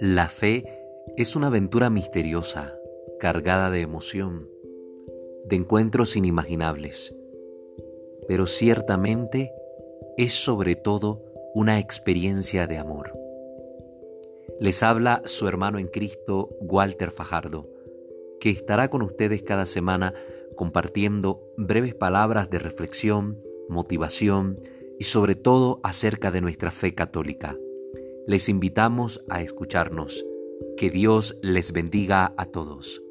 La fe es una aventura misteriosa, cargada de emoción, de encuentros inimaginables, pero ciertamente es sobre todo una experiencia de amor. Les habla su hermano en Cristo, Walter Fajardo, que estará con ustedes cada semana compartiendo breves palabras de reflexión, motivación y sobre todo acerca de nuestra fe católica. Les invitamos a escucharnos. Que Dios les bendiga a todos.